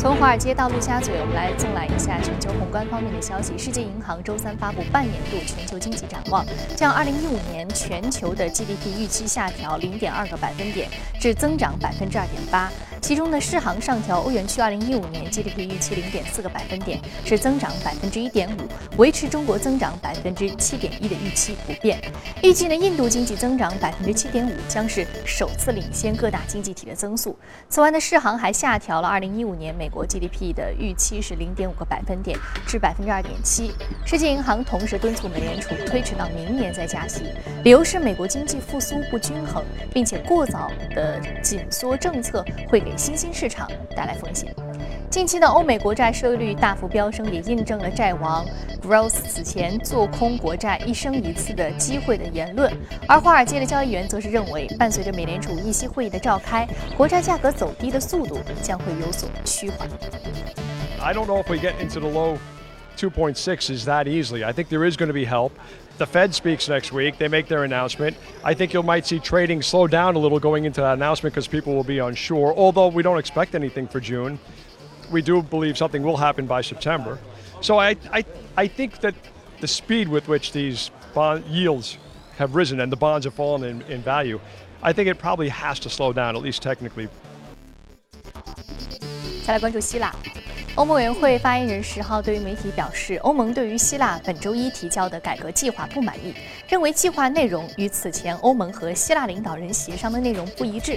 从华尔街到陆家嘴，我们来纵览一下全球宏观方面的消息。世界银行周三发布半年度全球经济展望，将2015年全球的 GDP 预期下调0.2个百分点，至增长2.8%。其中呢，世行上调欧元区2015年 GDP 预期0.4个百分点，是增长1.5%，维持中国增长7.1%的预期不变。预计呢，印度经济增长7.5%，将是首次领先各大经济体的增速。此外呢，世行还下调了2015年美国 GDP 的预期是0.5个百分点，至2.7%。世界银行同时敦促美联储推迟到明年再加息，理由是美国经济复苏不均衡，并且过早的紧缩政策会给。给新兴市场带来风险。近期的欧美国债收益率大幅飙升，也印证了债王 Gross 此前做空国债一生一次的机会的言论。而华尔街的交易员则是认为，伴随着美联储议息会议的召开，国债价格走低的速度将会有所趋缓。I don't know if we get into the low 2.6 is that easily. I think there is going to be help. The Fed speaks next week. They make their announcement. I think you might see trading slow down a little going into that announcement because people will be unsure. Although we don't expect anything for June, we do believe something will happen by September. So I, I, I think that the speed with which these bond yields have risen and the bonds have fallen in, in value, I think it probably has to slow down, at least technically. 再来关注希腊。 欧盟委员会发言人十号对于媒体表示，欧盟对于希腊本周一提交的改革计划不满意，认为计划内容与此前欧盟和希腊领导人协商的内容不一致。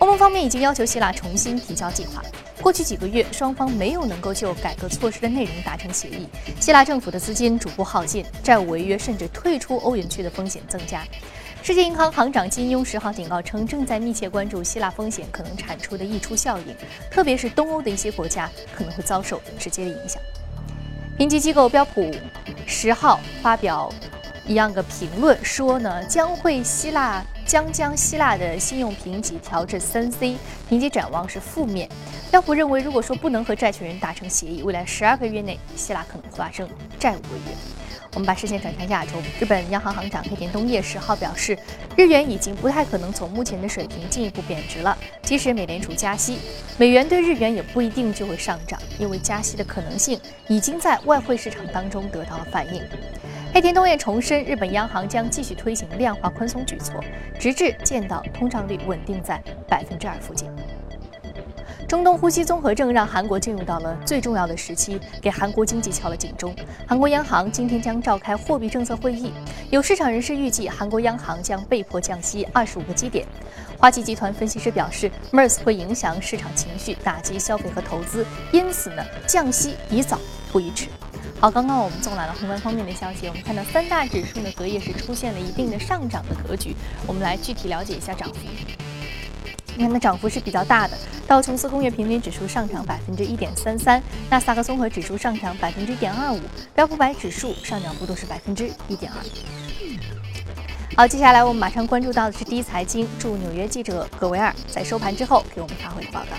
欧盟方面已经要求希腊重新提交计划。过去几个月，双方没有能够就改革措施的内容达成协议，希腊政府的资金逐步耗尽，债务违约甚至退出欧元区的风险增加。世界银行行长金庸十号警告称，正在密切关注希腊风险可能产出的溢出效应，特别是东欧的一些国家可能会遭受直接的影响。评级机构标普十号发表一样的评论说呢，将会希腊将将希腊的信用评级调至三 C，评级展望是负面。标普认为，如果说不能和债权人达成协议，未来十二个月内希腊可能发生债务违约。我们把视线转向亚洲，日本央行行长黑田东彦十号表示，日元已经不太可能从目前的水平进一步贬值了。即使美联储加息，美元对日元也不一定就会上涨，因为加息的可能性已经在外汇市场当中得到了反映。黑田东彦重申，日本央行将继续推行量化宽松举措，直至见到通胀率稳定在百分之二附近。中东呼吸综合症让韩国进入到了最重要的时期，给韩国经济敲了警钟。韩国央行今天将召开货币政策会议，有市场人士预计，韩国央行将被迫降息二十五个基点。花旗集团分析师表示，MERS 会影响市场情绪，打击消费和投资，因此呢，降息宜早不宜迟。好，刚刚我们纵览了宏观方面的消息，我们看到三大指数呢隔夜是出现了一定的上涨的格局。我们来具体了解一下涨幅。你看，那涨幅是比较大的。道琼斯工业平均指数上涨百分之一点三三，纳斯达克综合指数上涨百分之一点二五，标普百指数上涨幅度是百分之一点二。好，接下来我们马上关注到的是第一财经驻纽约记者葛维尔在收盘之后给我们发回的报道。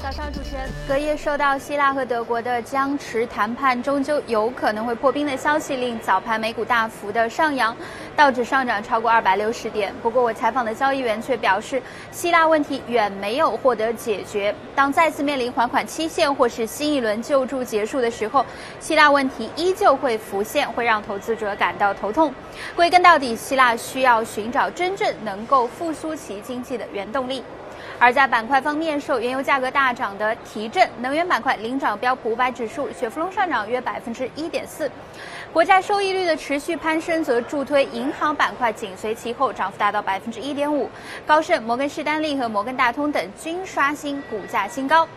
早上，主持人，隔夜受到希腊和德国的僵持谈判终究有可能会破冰的消息，令早盘美股大幅的上扬，道指上涨超过二百六十点。不过，我采访的交易员却表示，希腊问题远没有获得解决。当再次面临还款期限或是新一轮救助结束的时候，希腊问题依旧会浮现，会让投资者感到头痛。归根到底，希腊需要寻找真正能够复苏其经济的原动力。而在板块方面，受原油价格大涨的提振，能源板块领涨标普五百指数，雪佛龙上涨约百分之一点四。国债收益率的持续攀升，则助推银行板块紧随其后，涨幅达到百分之一点五。高盛、摩根士丹利和摩根大通等均刷新股价新高。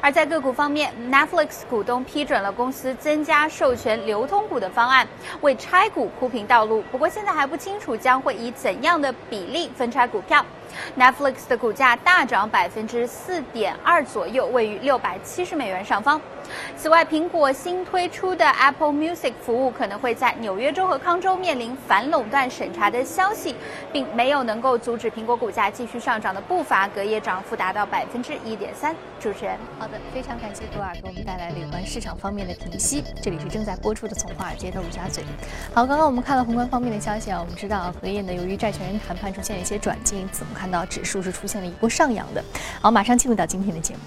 而在个股方面，Netflix 股东批准了公司增加授权流通股的方案，为拆股铺平道路。不过现在还不清楚将会以怎样的比例分拆股票。Netflix 的股价大涨百分之四点二左右，位于六百七十美元上方。此外，苹果新推出的 Apple Music 服务可能会在纽约州和康州面临反垄断审查的消息，并没有能够阻止苹果股价继续上涨的步伐，隔夜涨幅达到百分之一点三。主持人，好的，非常感谢杜尔给我们带来有关市场方面的评析。这里是正在播出的《从华尔街到陆家嘴》。好，刚刚我们看了宏观方面的消息啊，我们知道隔夜呢，由于债权人谈判出现了一些转机，因此我们看到指数是出现了一波上扬的。好，马上进入到今天的节目。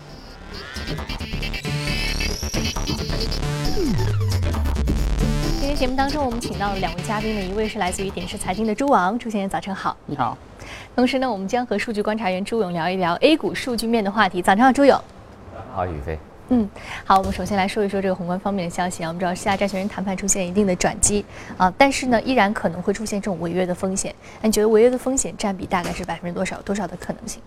节目当中，我们请到了两位嘉宾呢，一位是来自于点石财经的朱王，朱先生早晨好。你好。同时呢，我们将和数据观察员朱勇聊一聊 A 股数据面的话题。早上好，朱勇。好，宇飞。嗯，好，我们首先来说一说这个宏观方面的消息啊。我们知道，西亚债权人谈判出现一定的转机啊，但是呢，依然可能会出现这种违约的风险。那你觉得违约的风险占比大概是百分之多少？多少的可能性？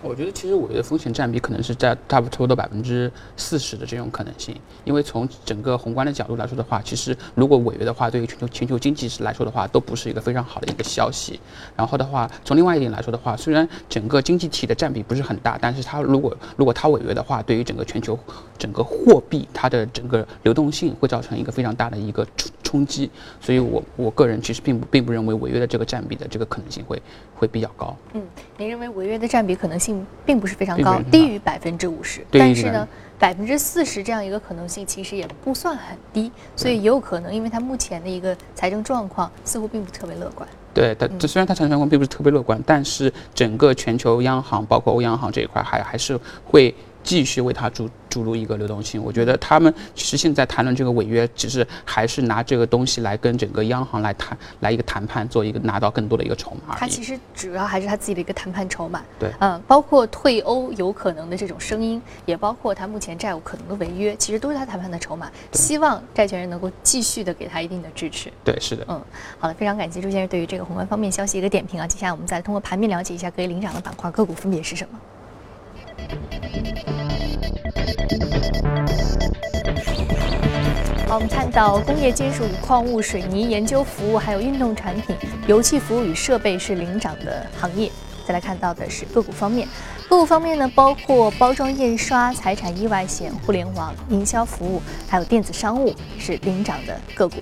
我觉得其实违约风险占比可能是在差不多的百分之四十的这种可能性，因为从整个宏观的角度来说的话，其实如果违约的话，对于全球全球经济是来说的话，都不是一个非常好的一个消息。然后的话，从另外一点来说的话，虽然整个经济体的占比不是很大，但是它如果如果它违约的话，对于整个全球整个货币它的整个流动性会造成一个非常大的一个冲冲击。所以我我个人其实并不并不认为违约的这个占比的这个可能性会会比较高。嗯，您认为违约的占比可能性？并不是非常高，低于百分之五十，但是呢，百分之四十这样一个可能性其实也不算很低，所以也有可能，因为它目前的一个财政状况似乎并不特别乐观。对，它这虽然它财政状况并不是特别乐观，但是整个全球央行，包括欧央行这一块，还还是会。继续为它注注入一个流动性，我觉得他们其实现在谈论这个违约，只是还是拿这个东西来跟整个央行来谈，来一个谈判，做一个拿到更多的一个筹码。他其实主要还是他自己的一个谈判筹码。对，嗯，包括退欧有可能的这种声音，也包括他目前债务可能的违约，其实都是他谈判的筹码。希望债权人能够继续的给他一定的支持。对，是的。嗯，好的，非常感谢朱先生对于这个宏观方面消息一个点评啊。接下来我们再通过盘面了解一下各位领涨的板块个股分别是什么。好，我们看到工业金属与矿物、水泥研究服务，还有运动产品、油气服务与设备是领涨的行业。再来看到的是个股方面，个股方面呢，包括包装印刷、财产意外险、互联网营销服务，还有电子商务是领涨的个股。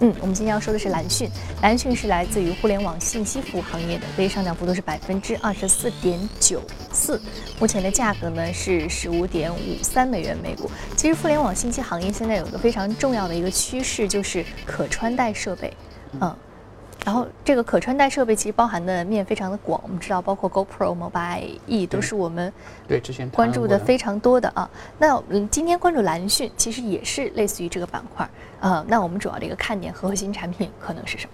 嗯，我们今天要说的是蓝讯，蓝讯是来自于互联网信息服务行业的，所以上涨幅度是百分之二十四点九四，目前的价格呢是十五点五三美元每股。其实互联网信息行业现在有一个非常重要的一个趋势，就是可穿戴设备，嗯。然后这个可穿戴设备其实包含的面非常的广，我们知道包括 GoPro、Mobile E 都是我们对之前关注的非常多的啊。那嗯，今天关注蓝讯，其实也是类似于这个板块呃，那我们主要的一个看点和核心产品可能是什么？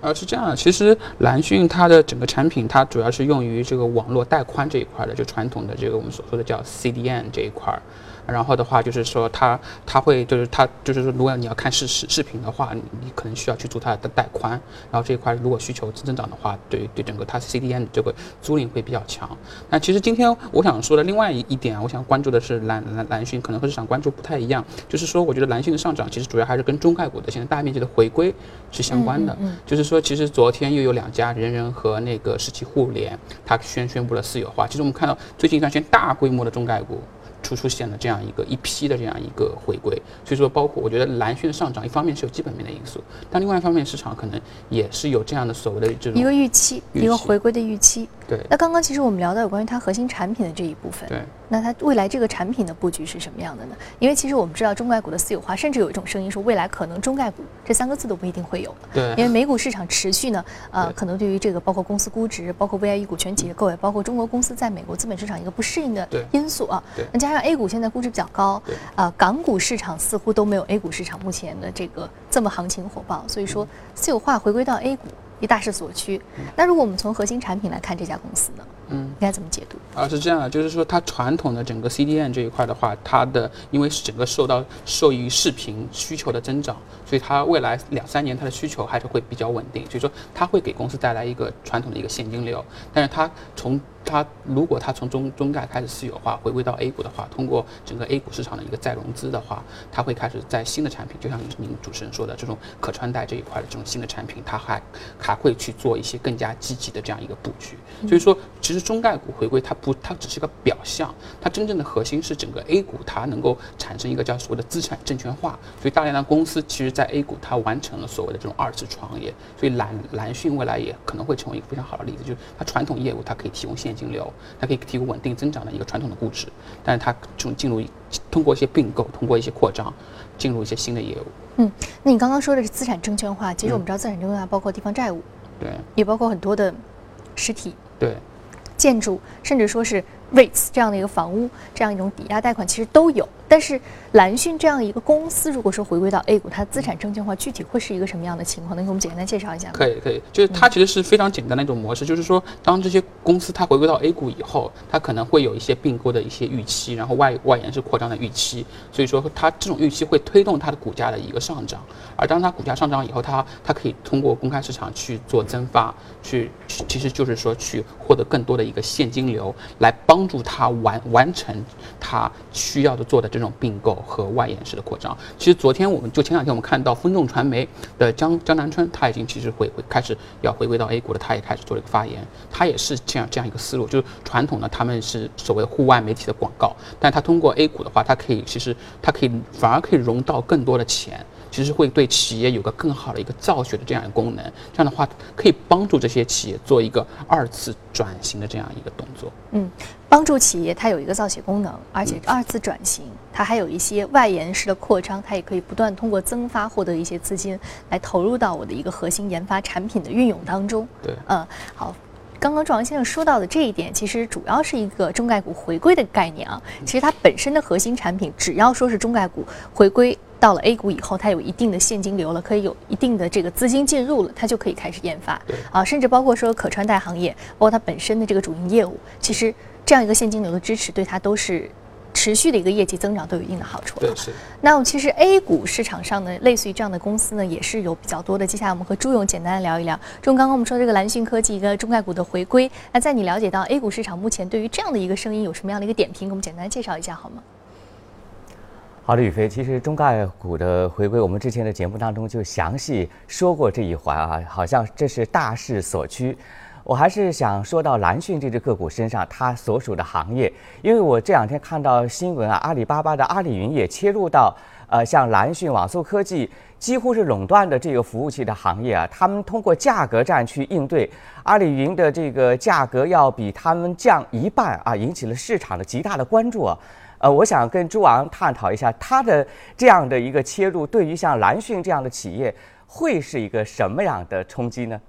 呃，是这样，其实蓝讯它的整个产品，它主要是用于这个网络带宽这一块的，就传统的这个我们所说的叫 CDN 这一块儿。然后的话就是说，它它会就是它就是说，如果你要看视视视频的话，你可能需要去做它的带宽。然后这一块如果需求增长的话，对对整个它 CDN 这个租赁会比较强。那其实今天我想说的另外一一点，我想关注的是蓝蓝蓝讯，可能和市场关注不太一样。就是说，我觉得蓝讯的上涨其实主要还是跟中概股的现在大面积的回归是相关的。就是说，其实昨天又有两家人人和那个世纪互联，它宣宣布了私有化。其实我们看到最近一段时间大规模的中概股。出出现了这样一个一批的这样一个回归，所以说包括我觉得蓝讯的上涨，一方面是有基本面的因素，但另外一方面市场可能也是有这样的所谓的这种一个预期，一个回归的预期。对。那刚刚其实我们聊到有关于它核心产品的这一部分。对。那它未来这个产品的布局是什么样的呢？因为其实我们知道中概股的私有化，甚至有一种声音说未来可能中概股这三个字都不一定会有了。对。因为美股市场持续呢，呃，可能对于这个包括公司估值，包括 VIE 股权结构，也包括中国公司在美国资本市场一个不适应的因素啊。对。那加上 A 股现在估值比较高，啊，港股市场似乎都没有 A 股市场目前的这个这么行情火爆，所以说私有化回归到 A 股。一大势所趋。那如果我们从核心产品来看这家公司呢？嗯，应该怎么解读？啊，是这样的，就是说它传统的整个 CDN 这一块的话，它的因为是整个受到受益于视频需求的增长，所以它未来两三年它的需求还是会比较稳定，所以说它会给公司带来一个传统的一个现金流。但是它从它如果它从中中概开始私有化，回归到 A 股的话，通过整个 A 股市场的一个再融资的话，它会开始在新的产品，就像您主持人说的这种可穿戴这一块的这种新的产品，它还还会去做一些更加积极的这样一个布局。所以说，其实中概股回归它不，它只是个表象，它真正的核心是整个 A 股它能够产生一个叫所谓的资产证券化。所以大量的公司其实在 A 股它完成了所谓的这种二次创业。所以蓝蓝讯未来也可能会成为一个非常好的例子，就是它传统业务它可以提供现现金流，它可以提供稳定增长的一个传统的估值，但是它从进入通过一些并购，通过一些扩张，进入一些新的业务。嗯，那你刚刚说的是资产证券化，其实我们知道资产证券化包括地方债务，对，也包括很多的实体，对，建筑，甚至说是 REITs 这样的一个房屋这样一种抵押贷款，其实都有。但是蓝讯这样一个公司，如果说回归到 A 股，它资产证券化具体会是一个什么样的情况？能给我们简单介绍一下吗？可以，可以，就是它其实是非常简单的一种模式，就是说，当这些公司它回归到 A 股以后，它可能会有一些并购的一些预期，然后外外延是扩张的预期，所以说它这种预期会推动它的股价的一个上涨。而当它股价上涨以后，它它可以通过公开市场去做增发，去其实就是说去获得更多的一个现金流，来帮帮助他完完成他需要的做的这种并购和外延式的扩张。其实昨天我们就前两天我们看到分众传媒的江江南春，他已经其实会会开始要回归到 A 股了，他也开始做了一个发言，他也是这样这样一个思路，就是传统的他们是所谓户外媒体的广告，但他通过 A 股的话，它可以其实它可以反而可以融到更多的钱。其实会对企业有个更好的一个造血的这样一个功能，这样的话可以帮助这些企业做一个二次转型的这样一个动作。嗯，帮助企业它有一个造血功能，而且二次转型，它还有一些外延式的扩张，它也可以不断通过增发获得一些资金来投入到我的一个核心研发产品的运用当中。对，嗯，好。刚刚壮阳先生说到的这一点，其实主要是一个中概股回归的概念啊。其实它本身的核心产品，只要说是中概股回归到了 A 股以后，它有一定的现金流了，可以有一定的这个资金进入了，它就可以开始研发。啊，甚至包括说可穿戴行业，包括它本身的这个主营业务，其实这样一个现金流的支持，对它都是。持续的一个业绩增长都有一定的好处。对，是。那其实 A 股市场上呢，类似于这样的公司呢，也是有比较多的。接下来我们和朱勇简单的聊一聊。朱勇，刚刚我们说这个蓝讯科技一个中概股的回归，那在你了解到 A 股市场目前对于这样的一个声音有什么样的一个点评，给我们简单介绍一下好吗？好的，宇飞，其实中概股的回归，我们之前的节目当中就详细说过这一环啊，好像这是大势所趋。我还是想说到蓝讯这只个股身上，它所属的行业，因为我这两天看到新闻啊，阿里巴巴的阿里云也切入到，呃，像蓝讯、网速科技几乎是垄断的这个服务器的行业啊，他们通过价格战去应对，阿里云的这个价格要比他们降一半啊，引起了市场的极大的关注啊，呃，我想跟朱昂探讨一下，他的这样的一个切入，对于像蓝讯这样的企业，会是一个什么样的冲击呢？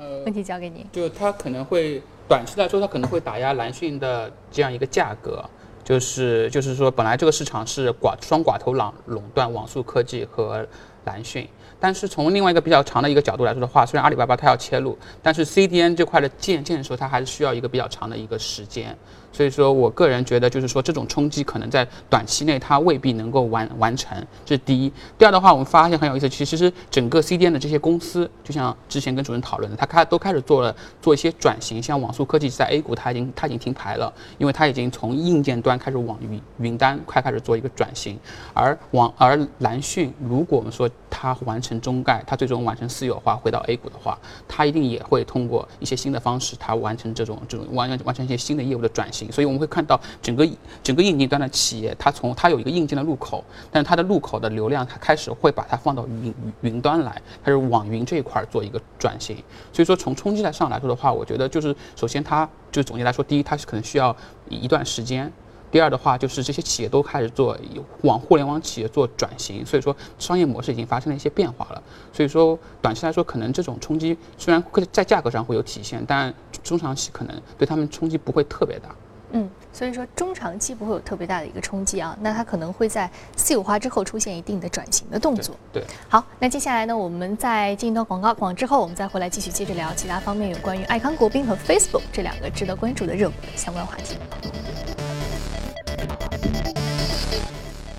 呃，问题交给你。就它可能会短期来说，它可能会打压蓝讯的这样一个价格，就是就是说，本来这个市场是寡双寡头垄垄断网速科技和蓝讯，但是从另外一个比较长的一个角度来说的话，虽然阿里巴巴它要切入，但是 CDN 这块的建建的时候它还是需要一个比较长的一个时间。所以说我个人觉得，就是说这种冲击可能在短期内它未必能够完完成，这是第一。第二的话，我们发现很有意思，其实是整个 CDN 的这些公司，就像之前跟主任讨论的，它开都开始做了做一些转型。像网速科技在 A 股，它已经它已经停牌了，因为它已经从硬件端开始往云云端快开始做一个转型。而网而蓝讯，如果我们说它完成中概，它最终完成私有化回到 A 股的话，它一定也会通过一些新的方式，它完成这种这种完完成一些新的业务的转型。所以我们会看到整个整个硬件端的企业，它从它有一个硬件的入口，但是它的入口的流量，它开始会把它放到云云端来，它是往云这一块做一个转型。所以说从冲击来上来说的话，我觉得就是首先它就总结来说，第一它是可能需要一段时间，第二的话就是这些企业都开始做往互联网企业做转型，所以说商业模式已经发生了一些变化了。所以说短期来说，可能这种冲击虽然会在价格上会有体现，但中长期可能对他们冲击不会特别大。嗯，所以说中长期不会有特别大的一个冲击啊，那它可能会在私有化之后出现一定的转型的动作。对，好，那接下来呢，我们在进一段广告广之后，我们再回来继续接着聊其他方面有关于爱康国宾和 Facebook 这两个值得关注的热门相关话题。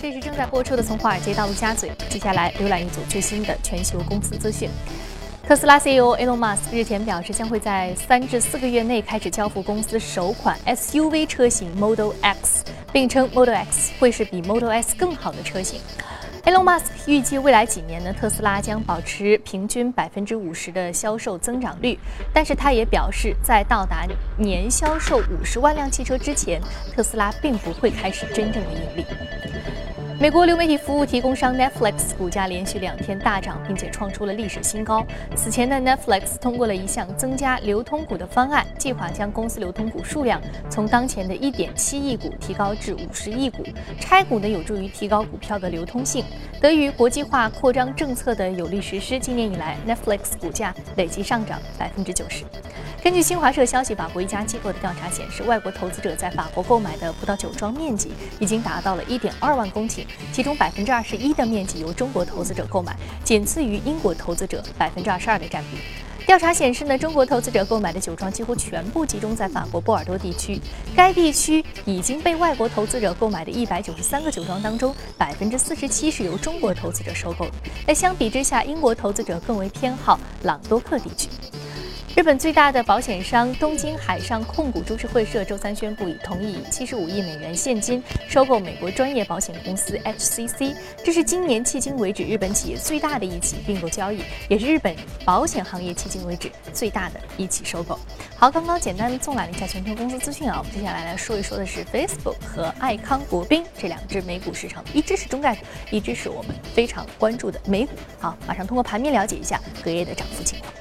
这是正在播出的《从华尔街到陆家嘴》，接下来浏览一组最新的全球公司资讯。特斯拉 CEO Elon Musk 日前表示，将会在三至四个月内开始交付公司首款 SUV 车型 Model X，并称 Model X 会是比 Model S 更好的车型。Elon Musk 预计未来几年呢，特斯拉将保持平均百分之五十的销售增长率，但是他也表示，在到达年销售五十万辆汽车之前，特斯拉并不会开始真正的盈利。美国流媒体服务提供商 Netflix 股价连续两天大涨，并且创出了历史新高。此前的 Netflix 通过了一项增加流通股的方案，计划将公司流通股数量从当前的一点七亿股提高至五十亿股。拆股呢，有助于提高股票的流通性。得益于国际化扩张政策的有力实施，今年以来 Netflix 股价累计上涨百分之九十。根据新华社消息，法国一家机构的调查显示，外国投资者在法国购买的葡萄酒庄面积已经达到了1.2万公顷，其中百分之二十一的面积由中国投资者购买，仅次于英国投资者百分之二十二的占比。调查显示呢，中国投资者购买的酒庄几乎全部集中在法国波尔多地区。该地区已经被外国投资者购买的一百九十三个酒庄当中，百分之四十七是由中国投资者收购的。那相比之下，英国投资者更为偏好朗多克地区。日本最大的保险商东京海上控股株式会社周三宣布，已同意以七十五亿美元现金收购美国专业保险公司 HCC，这是今年迄今为止日本企业最大的一起并购交易，也是日本保险行业迄今为止最大的一起收购。好，刚刚简单的纵览了一下全球公司资讯啊，我们接下来来说一说的是 Facebook 和爱康国宾这两只美股市场，一只是中概股，一只是我们非常关注的美股。好，马上通过盘面了解一下隔夜的涨幅情况。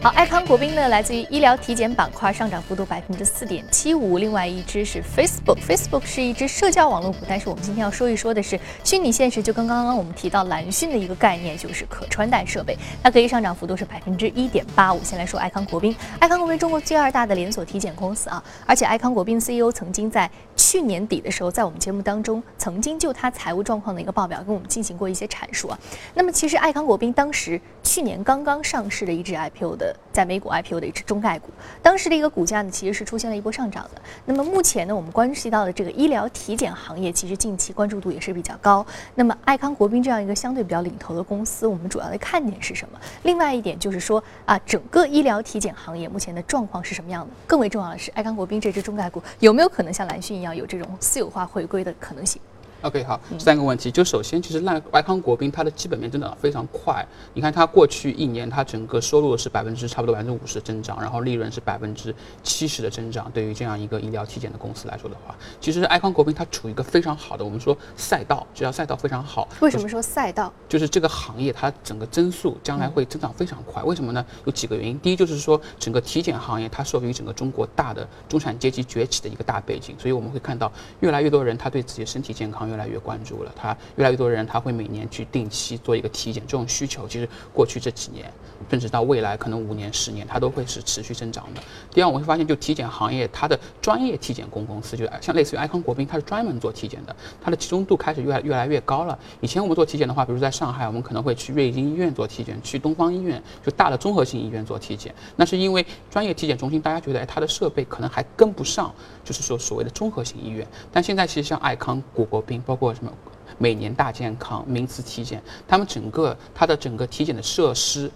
好，爱康国宾呢，来自于医疗体检板块，上涨幅度百分之四点七五。另外一只是 Facebook，Facebook 是一只社交网络股，但是我们今天要说一说的是虚拟现实。就跟刚刚我们提到蓝讯的一个概念，就是可穿戴设备，它可以上涨幅度是百分之一点八五。先来说爱康国宾，爱康国宾中国第二大的连锁体检公司啊，而且爱康国宾 CEO 曾经在去年底的时候，在我们节目当中曾经就他财务状况的一个报表跟我们进行过一些阐述啊。那么其实爱康国宾当时去年刚刚上市的一只 IPO 的。在美股 IPO 的一只中概股，当时的一个股价呢，其实是出现了一波上涨的。那么目前呢，我们关系到的这个医疗体检行业，其实近期关注度也是比较高。那么爱康国宾这样一个相对比较领头的公司，我们主要的看点是什么？另外一点就是说啊，整个医疗体检行业目前的状况是什么样的？更为重要的是，爱康国宾这只中概股有没有可能像蓝讯一样有这种私有化回归的可能性？OK，好，三个问题。就首先，其实赖外康国宾它的基本面增长非常快。你看它过去一年，它整个收入是百分之差不多百分之五十的增长，然后利润是百分之七十的增长。对于这样一个医疗体检的公司来说的话，其实爱康国宾它处于一个非常好的，我们说赛道，这条赛道非常好。为什么说赛道？就是这个行业它整个增速将来会增长非常快。为什么呢？有几个原因。第一就是说，整个体检行业它受益于整个中国大的中产阶级崛起的一个大背景，所以我们会看到越来越多人他对自己的身体健康越来越关注了。他越来越多人，他会每年去定期做一个体检，这种需求其实过去这几年，甚至到未来可能五年、十年，它都会是持续增长的。第二，我会发现，就体检行业，它的专业体检公公司，就像类似于爱康国宾，它是专门做体检的，它的集中度开始越来越来越高了。以前我们做体检的话，比如在上海，我们可能会去瑞金医院做体检，去东方医院，就大的综合性医院做体检。那是因为专业体检中心，大家觉得，哎，它的设备可能还跟不上，就是说所谓的综合性医院。但现在其实像爱康、国国宾，包括什么？每年大健康、名词体检，他们整个它的整个体检的设施，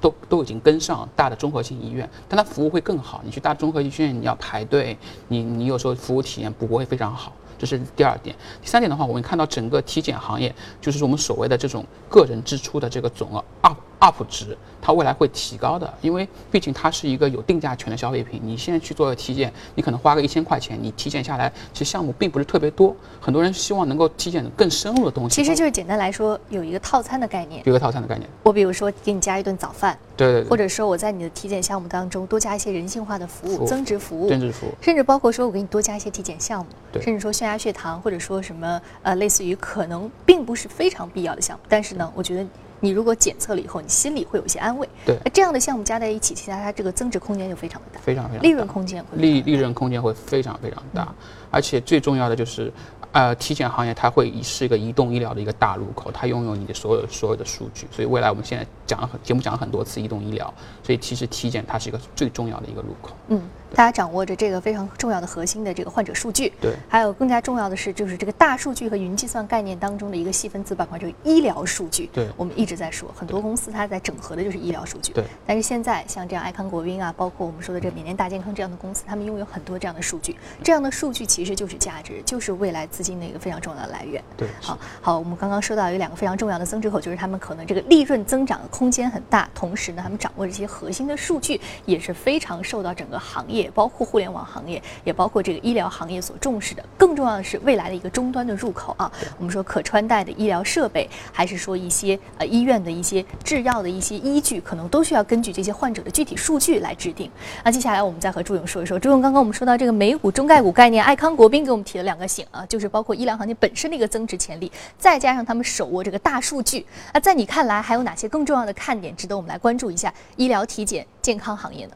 都都已经跟上大的综合性医院，但它服务会更好。你去大综合医院，你要排队，你你有时候服务体验不会非常好，这是第二点。第三点的话，我们看到整个体检行业，就是我们所谓的这种个人支出的这个总额 up。Up 值，它未来会提高的，因为毕竟它是一个有定价权的消费品。你现在去做个体检，你可能花个一千块钱，你体检下来，其实项目并不是特别多。很多人希望能够体检更深入的东西。其实就是简单来说，有一个套餐的概念。有一个套餐的概念。我比如说给你加一顿早饭，对对对。或者说我在你的体检项目当中多加一些人性化的服务，增值服务，增值服务。甚至包括说我给你多加一些体检项目，对。甚至说血压、血糖，或者说什么呃，类似于可能并不是非常必要的项目，但是呢，我觉得。你如果检测了以后，你心里会有一些安慰。对，那这样的项目加在一起，其实它这个增值空间就非常的大，非常非常利润空间会利利润空间会非常非常大，而且最重要的就是，呃，体检行业它会是一个移动医疗的一个大入口，它拥有你的所有所有的数据，所以未来我们现在讲了很节目讲了很多次移动医疗，所以其实体检它是一个最重要的一个入口。嗯。大家掌握着这个非常重要的核心的这个患者数据，对，还有更加重要的是，就是这个大数据和云计算概念当中的一个细分子板块，就是医疗数据。对，我们一直在说，很多公司它在整合的就是医疗数据。对，但是现在像这样爱康国宾啊，包括我们说的这个缅甸大健康这样的公司，他们拥有很多这样的数据，这样的数据其实就是价值，就是未来资金的一个非常重要的来源。对，好，好，我们刚刚说到有两个非常重要的增值口，就是他们可能这个利润增长的空间很大，同时呢，他们掌握这些核心的数据也是非常受到整个行业。业，包括互联网行业，也包括这个医疗行业所重视的。更重要的是未来的一个终端的入口啊，我们说可穿戴的医疗设备，还是说一些呃医院的一些制药的一些依据，可能都需要根据这些患者的具体数据来制定。那接下来我们再和朱勇说一说，朱勇刚刚我们说到这个美股中概股概念，爱康国宾给我们提了两个醒啊，就是包括医疗行业本身的一个增值潜力，再加上他们手握这个大数据。那在你看来，还有哪些更重要的看点值得我们来关注一下医疗体检健康行业呢？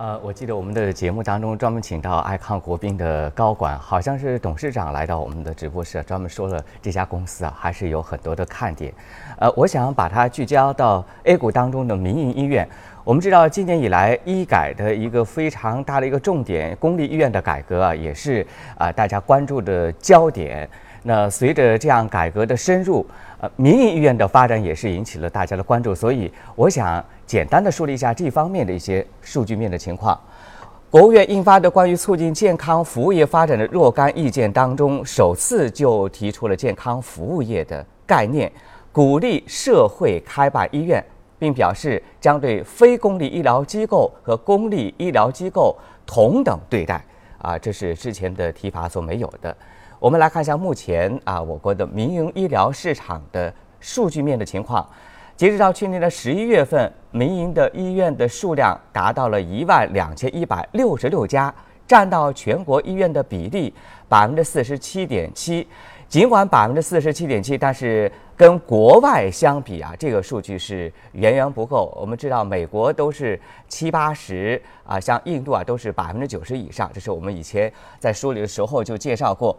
呃，我记得我们的节目当中专门请到爱康国宾的高管，好像是董事长来到我们的直播室，专门说了这家公司啊，还是有很多的看点。呃，我想把它聚焦到 A 股当中的民营医院。我们知道，今年以来医改的一个非常大的一个重点，公立医院的改革啊，也是啊大家关注的焦点。那随着这样改革的深入，呃，民营医院的发展也是引起了大家的关注。所以，我想简单的梳理一下这方面的一些数据面的情况。国务院印发的关于促进健康服务业发展的若干意见当中，首次就提出了健康服务业的概念，鼓励社会开办医院，并表示将对非公立医疗机构和公立医疗机构同等对待。啊，这是之前的提法所没有的。我们来看一下目前啊，我国的民营医疗市场的数据面的情况。截止到去年的十一月份，民营的医院的数量达到了一万两千一百六十六家，占到全国医院的比例百分之四十七点七。尽管百分之四十七点七，但是跟国外相比啊，这个数据是远远不够。我们知道，美国都是七八十啊，像印度啊都是百分之九十以上。这是我们以前在梳理的时候就介绍过。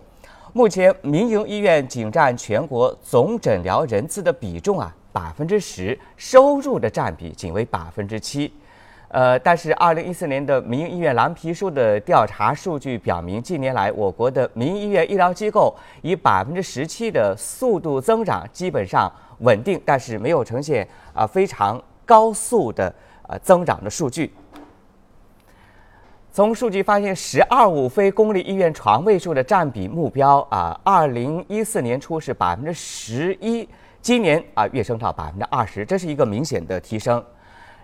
目前，民营医院仅占全国总诊疗人次的比重啊百分之十，收入的占比仅为百分之七。呃，但是二零一四年的民营医院蓝皮书的调查数据表明，近年来我国的民营医院医疗机构以百分之十七的速度增长，基本上稳定，但是没有呈现啊非常高速的呃增长的数据。从数据发现，“十二五”非公立医院床位数的占比目标啊，二零一四年初是百分之十一，今年啊跃升到百分之二十，这是一个明显的提升。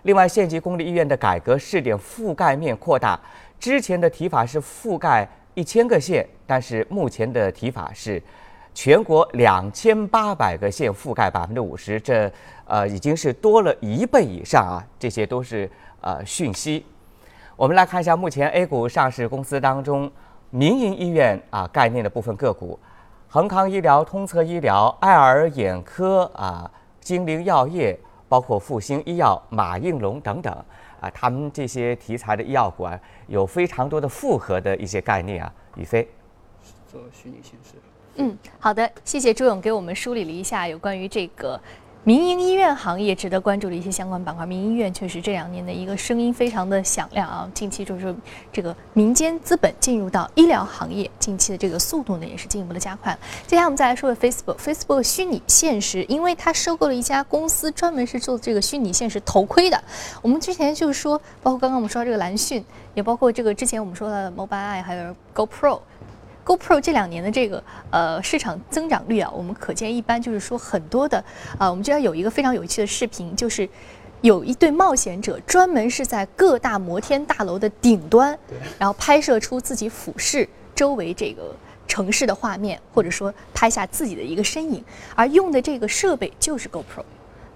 另外，县级公立医院的改革试点覆盖面扩大，之前的提法是覆盖一千个县，但是目前的提法是全国两千八百个县覆盖百分之五十，这呃已经是多了一倍以上啊，这些都是呃讯息。我们来看一下目前 A 股上市公司当中民营医院啊概念的部分个股，恒康医疗、通策医疗、爱尔眼科啊、金陵药业，包括复星医药、马应龙等等啊，他们这些题材的医药股啊，有非常多的复合的一些概念啊。宇飞，做虚拟现实。嗯，好的，谢谢朱勇给我们梳理了一下有关于这个。民营医院行业值得关注的一些相关板块，民营医院确实这两年的一个声音非常的响亮啊。近期就是这个民间资本进入到医疗行业，近期的这个速度呢也是进一步的加快。接下来我们再来说说 Facebook，Facebook 虚拟现实，因为它收购了一家公司，专门是做这个虚拟现实头盔的。我们之前就是说，包括刚刚我们说到这个蓝讯，也包括这个之前我们说到的 Mobileye，还有 GoPro。GoPro 这两年的这个呃市场增长率啊，我们可见一般，就是说很多的啊，我们知道有一个非常有趣的视频，就是有一对冒险者专门是在各大摩天大楼的顶端，然后拍摄出自己俯视周围这个城市的画面，或者说拍下自己的一个身影，而用的这个设备就是 GoPro。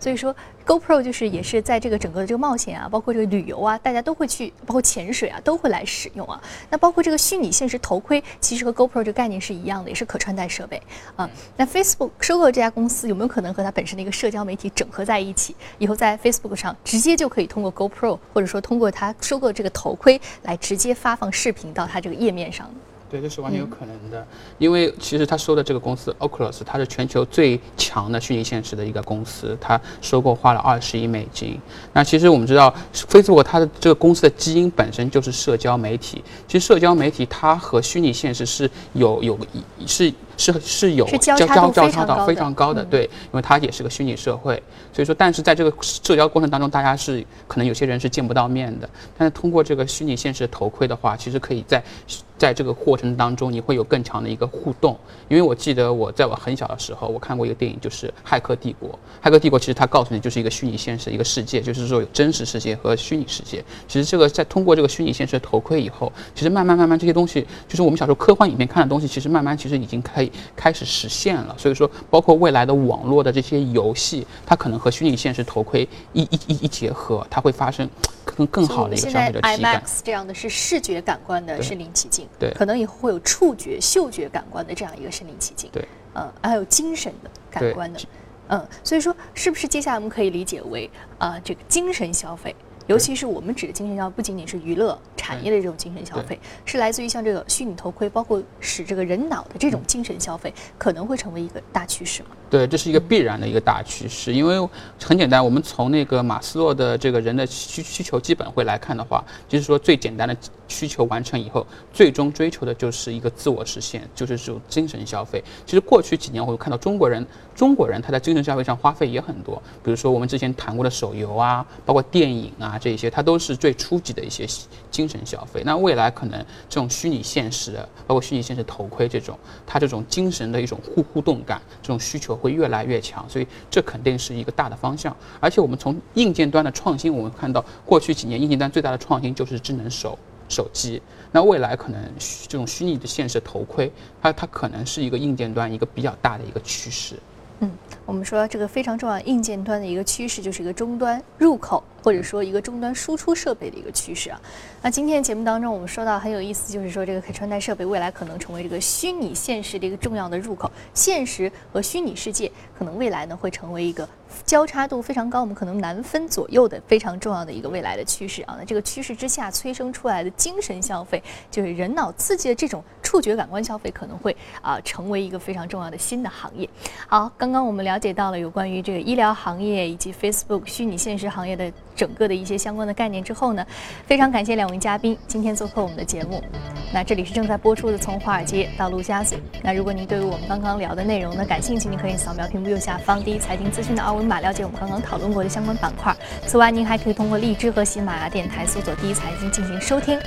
所以说，GoPro 就是也是在这个整个的这个冒险啊，包括这个旅游啊，大家都会去，包括潜水啊，都会来使用啊。那包括这个虚拟现实头盔，其实和 GoPro 这个概念是一样的，也是可穿戴设备啊。那 Facebook 收购这家公司，有没有可能和它本身的一个社交媒体整合在一起，以后在 Facebook 上直接就可以通过 GoPro，或者说通过它收购这个头盔来直接发放视频到它这个页面上？对，这是完全有可能的，因为其实他收的这个公司 Oculus，它是全球最强的虚拟现实的一个公司，它收购花了二十亿美金。那其实我们知道，Facebook 它的这个公司的基因本身就是社交媒体，其实社交媒体它和虚拟现实是有有是是是有交交交非常高的非常高的，嗯对，因为它也是个虚拟社会，所以说，但是在这个社交过程当中，大家是可能有些人是见不到面的，但是通过这个虚拟现实头盔的话，其实可以在在这个过程当中，你会有更强的一个互动。因为我记得我在我很小的时候，我看过一个电影，就是《骇客帝国》。《骇客帝国》其实它告诉你就是一个虚拟现实的一个世界，就是说有真实世界和虚拟世界。其实这个在通过这个虚拟现实的头盔以后，其实慢慢慢慢这些东西，就是我们小时候科幻影片看的东西，其实慢慢其实已经可以开始实现了。所以说，包括未来的网络的这些游戏，它可能和虚拟现实头盔一一一一结合，它会发生更更好的一个消现在费者体感。IMAX 这样的是视觉感官的身临其境，对可能以后会有触觉、嗅觉感官的这样一个身临其境，对，呃，还有精神的感官的，嗯，所以说是不是接下来我们可以理解为啊、这个精神消费？尤其是我们指的精神消费，不仅仅是娱乐产业的这种精神消费，是来自于像这个虚拟头盔，包括使这个人脑的这种精神消费，可能会成为一个大趋势吗？对，这是一个必然的一个大趋势，因为很简单，我们从那个马斯洛的这个人的需需求基本会来看的话，就是说最简单的需求完成以后，最终追求的就是一个自我实现，就是这种精神消费。其实过去几年我会看到中国人，中国人他在精神消费上花费也很多，比如说我们之前谈过的手游啊，包括电影啊这些，它都是最初级的一些精神消费。那未来可能这种虚拟现实，包括虚拟现实头盔这种，它这种精神的一种互互动感，这种需求会越来越强，所以这肯定是一个大的方向。而且我们从硬件端的创新，我们看到过去几年硬件端最大的创新就是智能手手机。那未来可能这种虚拟的现实头盔，它它可能是一个硬件端一个比较大的一个趋势。我们说这个非常重要硬件端的一个趋势，就是一个终端入口或者说一个终端输出设备的一个趋势啊。那今天的节目当中，我们说到很有意思，就是说这个可穿戴设备未来可能成为这个虚拟现实的一个重要的入口，现实和虚拟世界可能未来呢会成为一个交叉度非常高，我们可能难分左右的非常重要的一个未来的趋势啊。那这个趋势之下催生出来的精神消费，就是人脑刺激的这种触觉感官消费，可能会啊、成为一个非常重要的新的行业。好，刚刚我们了解到了有关于这个医疗行业以及 Facebook 虚拟现实行业的整个的一些相关的概念之后呢，非常感谢两位嘉宾今天做客我们的节目。那这里是正在播出的《从华尔街到陆家嘴》。那如果您对于我们刚刚聊的内容呢感兴趣，您可以扫描屏幕右下方第一财经资讯的二维码，了解我们刚刚讨论过的相关板块。此外，您还可以通过荔枝和喜马拉雅电台搜索“第一财经”进行收听。